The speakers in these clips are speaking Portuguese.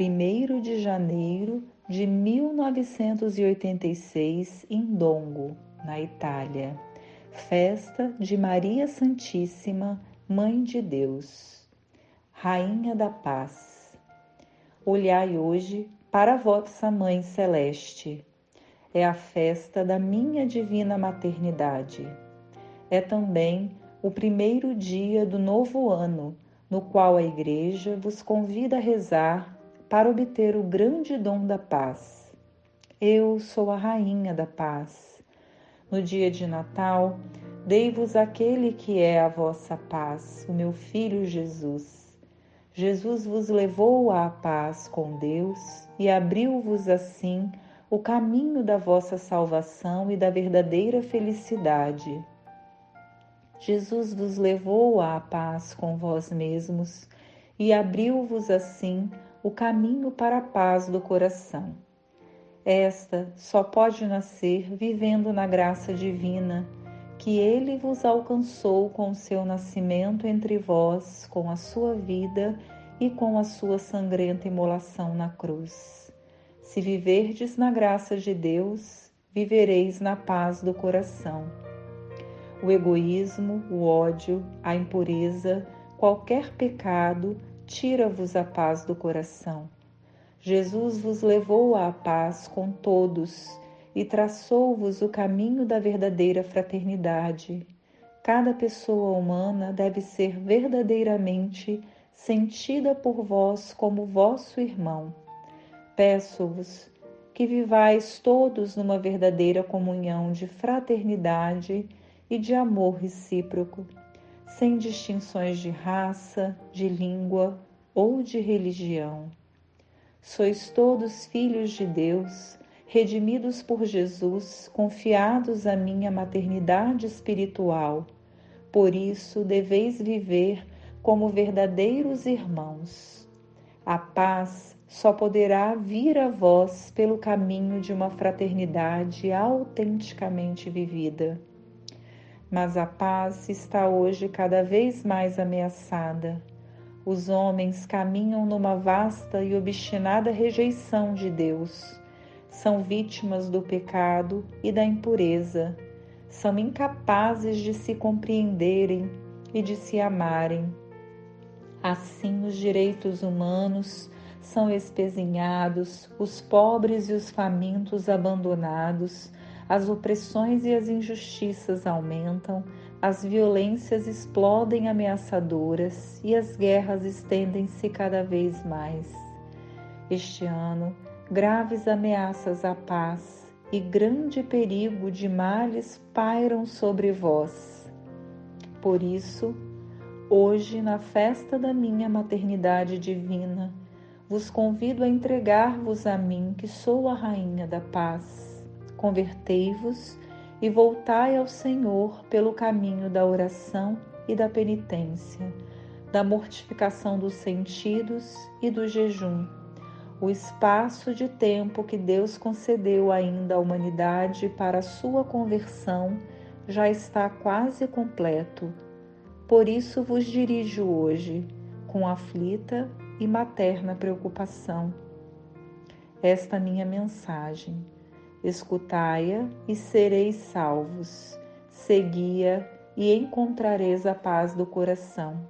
1 de janeiro de 1986, em Dongo, na Itália. Festa de Maria Santíssima, Mãe de Deus, Rainha da Paz. Olhai hoje para vossa Mãe Celeste. É a festa da minha divina maternidade. É também o primeiro dia do novo ano, no qual a Igreja vos convida a rezar para obter o grande dom da paz. Eu sou a rainha da paz. No dia de Natal, dei-vos aquele que é a vossa paz, o meu filho Jesus. Jesus vos levou à paz com Deus e abriu-vos assim o caminho da vossa salvação e da verdadeira felicidade. Jesus vos levou à paz com vós mesmos e abriu-vos assim o caminho para a paz do coração. Esta só pode nascer vivendo na graça divina que ele vos alcançou com o seu nascimento entre vós, com a sua vida e com a sua sangrenta imolação na cruz. Se viverdes na graça de Deus, vivereis na paz do coração. O egoísmo, o ódio, a impureza, qualquer pecado tira-vos a paz do coração. Jesus vos levou à paz com todos e traçou-vos o caminho da verdadeira fraternidade. Cada pessoa humana deve ser verdadeiramente sentida por vós como vosso irmão. Peço-vos que vivais todos numa verdadeira comunhão de fraternidade e de amor recíproco sem distinções de raça, de língua ou de religião. Sois todos filhos de Deus, redimidos por Jesus, confiados à minha maternidade espiritual. Por isso deveis viver como verdadeiros irmãos. A paz só poderá vir a vós pelo caminho de uma fraternidade autenticamente vivida mas a paz está hoje cada vez mais ameaçada. Os homens caminham numa vasta e obstinada rejeição de Deus. São vítimas do pecado e da impureza. São incapazes de se compreenderem e de se amarem. Assim, os direitos humanos são espezinhados, os pobres e os famintos abandonados, as opressões e as injustiças aumentam, as violências explodem ameaçadoras e as guerras estendem-se cada vez mais. Este ano, graves ameaças à paz e grande perigo de males pairam sobre vós. Por isso, hoje, na festa da minha maternidade divina, vos convido a entregar-vos a mim, que sou a Rainha da Paz Convertei-vos e voltai ao Senhor pelo caminho da oração e da penitência, da mortificação dos sentidos e do jejum. O espaço de tempo que Deus concedeu ainda à humanidade para a sua conversão já está quase completo. Por isso vos dirijo hoje, com aflita e materna preocupação, esta minha mensagem Escutai-a e sereis salvos. Segui-a e encontrareis a paz do coração.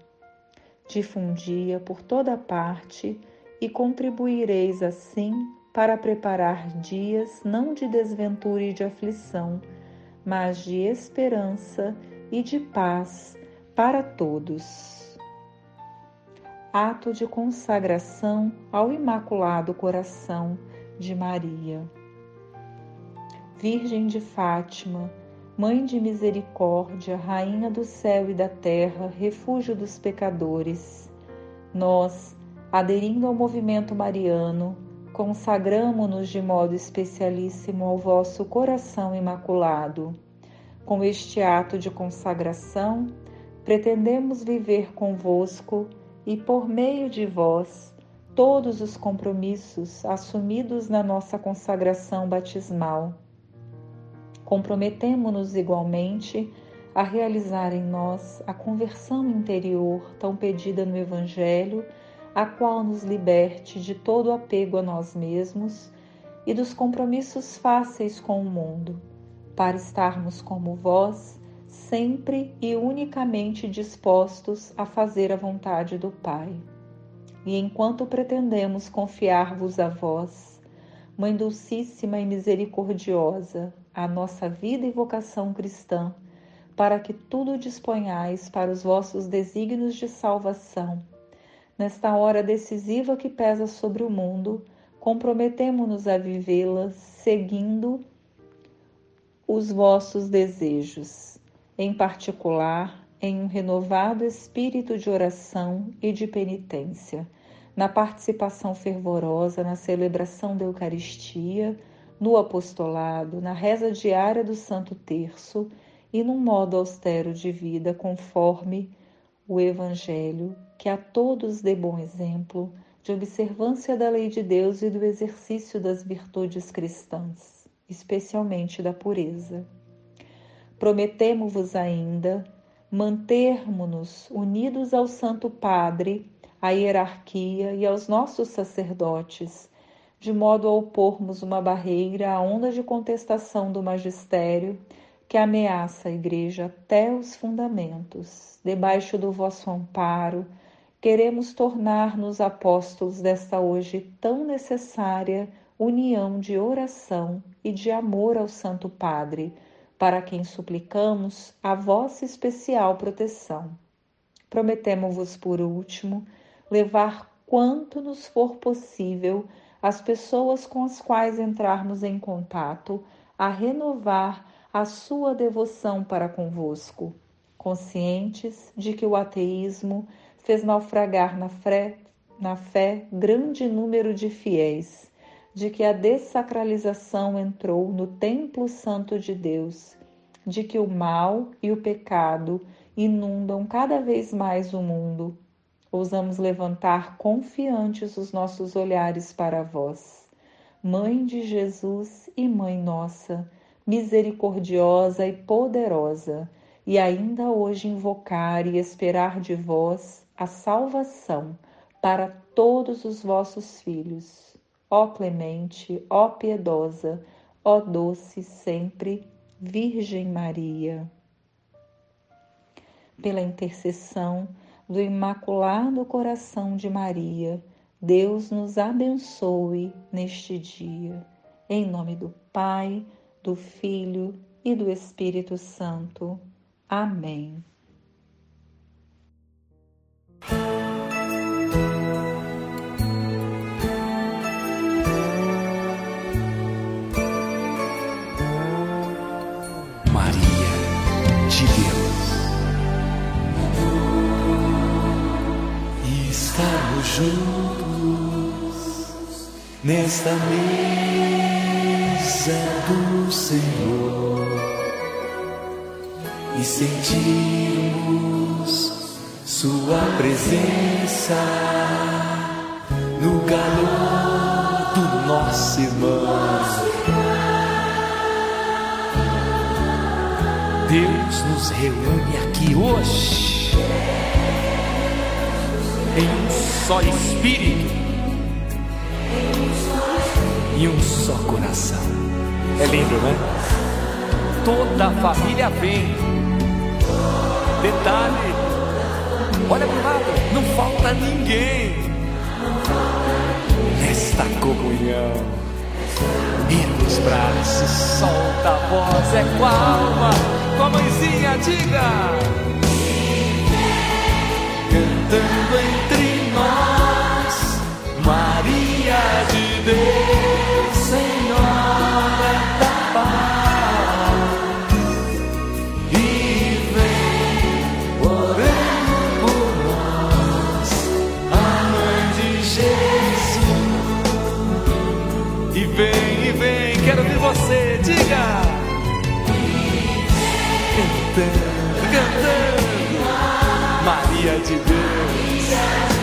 Difundi-a por toda parte e contribuireis assim para preparar dias não de desventura e de aflição, mas de esperança e de paz para todos. Ato de consagração ao Imaculado Coração de Maria. Virgem de Fátima, Mãe de misericórdia, Rainha do céu e da terra, refúgio dos pecadores, nós, aderindo ao movimento mariano, consagramo-nos de modo especialíssimo ao vosso coração imaculado. Com este ato de consagração, pretendemos viver convosco e, por meio de vós, todos os compromissos assumidos na nossa consagração batismal Comprometemo-nos igualmente a realizar em nós a conversão interior tão pedida no Evangelho, a qual nos liberte de todo apego a nós mesmos e dos compromissos fáceis com o mundo, para estarmos como vós, sempre e unicamente dispostos a fazer a vontade do Pai. E enquanto pretendemos confiar-vos a vós, Mãe Dulcíssima e Misericordiosa, a nossa vida e vocação cristã, para que tudo disponhais para os vossos desígnios de salvação. Nesta hora decisiva que pesa sobre o mundo, comprometemo-nos a vivê-las seguindo os vossos desejos, em particular em um renovado espírito de oração e de penitência, na participação fervorosa na celebração da Eucaristia no apostolado, na reza diária do Santo Terço e num modo austero de vida conforme o Evangelho, que a todos dê bom exemplo de observância da lei de Deus e do exercício das virtudes cristãs, especialmente da pureza. Prometemo-vos ainda mantermos-nos unidos ao Santo Padre, à hierarquia e aos nossos sacerdotes de modo a opormos uma barreira à onda de contestação do magistério que ameaça a Igreja até os fundamentos. Debaixo do vosso amparo, queremos tornar-nos apóstolos desta hoje tão necessária união de oração e de amor ao Santo Padre, para quem suplicamos a vossa especial proteção. Prometemos-vos, por último, levar quanto nos for possível as pessoas com as quais entrarmos em contato a renovar a sua devoção para convosco, conscientes de que o ateísmo fez naufragar na fé, na fé grande número de fiéis, de que a dessacralização entrou no templo santo de Deus, de que o mal e o pecado inundam cada vez mais o mundo ousamos levantar confiantes os nossos olhares para vós. Mãe de Jesus e Mãe nossa, misericordiosa e poderosa, e ainda hoje invocar e esperar de vós a salvação para todos os vossos filhos. Ó clemente, ó piedosa, ó doce sempre Virgem Maria. Pela intercessão do Imaculado Coração de Maria, Deus nos abençoe neste dia. Em nome do Pai, do Filho e do Espírito Santo. Amém. Juntos nesta mesa do Senhor e sentirmos Sua presença no calor do nosso irmão. Deus nos reúne aqui hoje em um só espírito e um só coração. É lindo, né? Toda a família vem. Detalhe: olha para o lado, não falta ninguém nesta comunhão. Vira os braços, solta a voz, é com a alma, com a mãezinha, diga. Cantando entre nós, Maria de Deus, de Deus,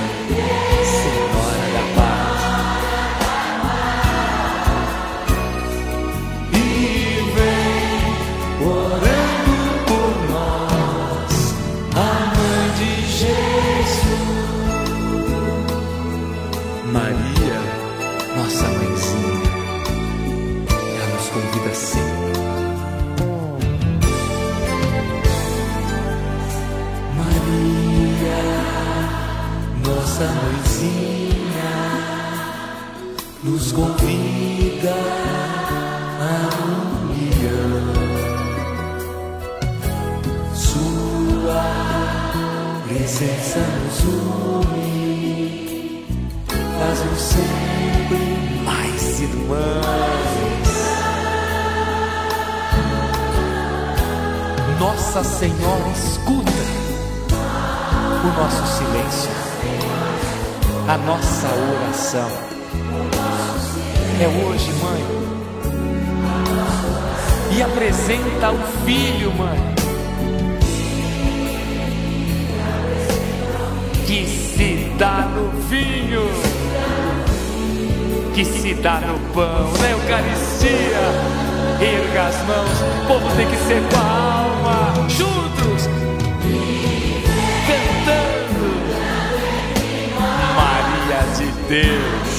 convida a união. Sua presença nos une, faz-nos sempre mais irmãos. Nossa Senhora escuta o nosso silêncio, a nossa oração. É hoje, mãe. E apresenta o filho, mãe. Que se dá no vinho, que se dá no pão, na Eucaristia. Erga as mãos, o povo tem que ser com a alma, juntos, cantando. Maria de Deus,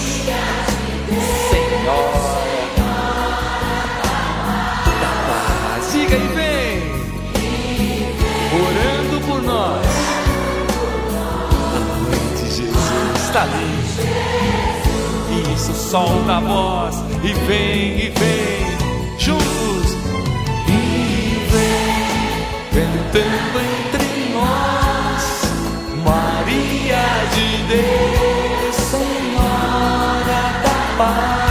Ali. Isso, solta a voz e vem, e vem, juntos. E vem, cantando entre nós, Maria de Deus, Senhora da paz.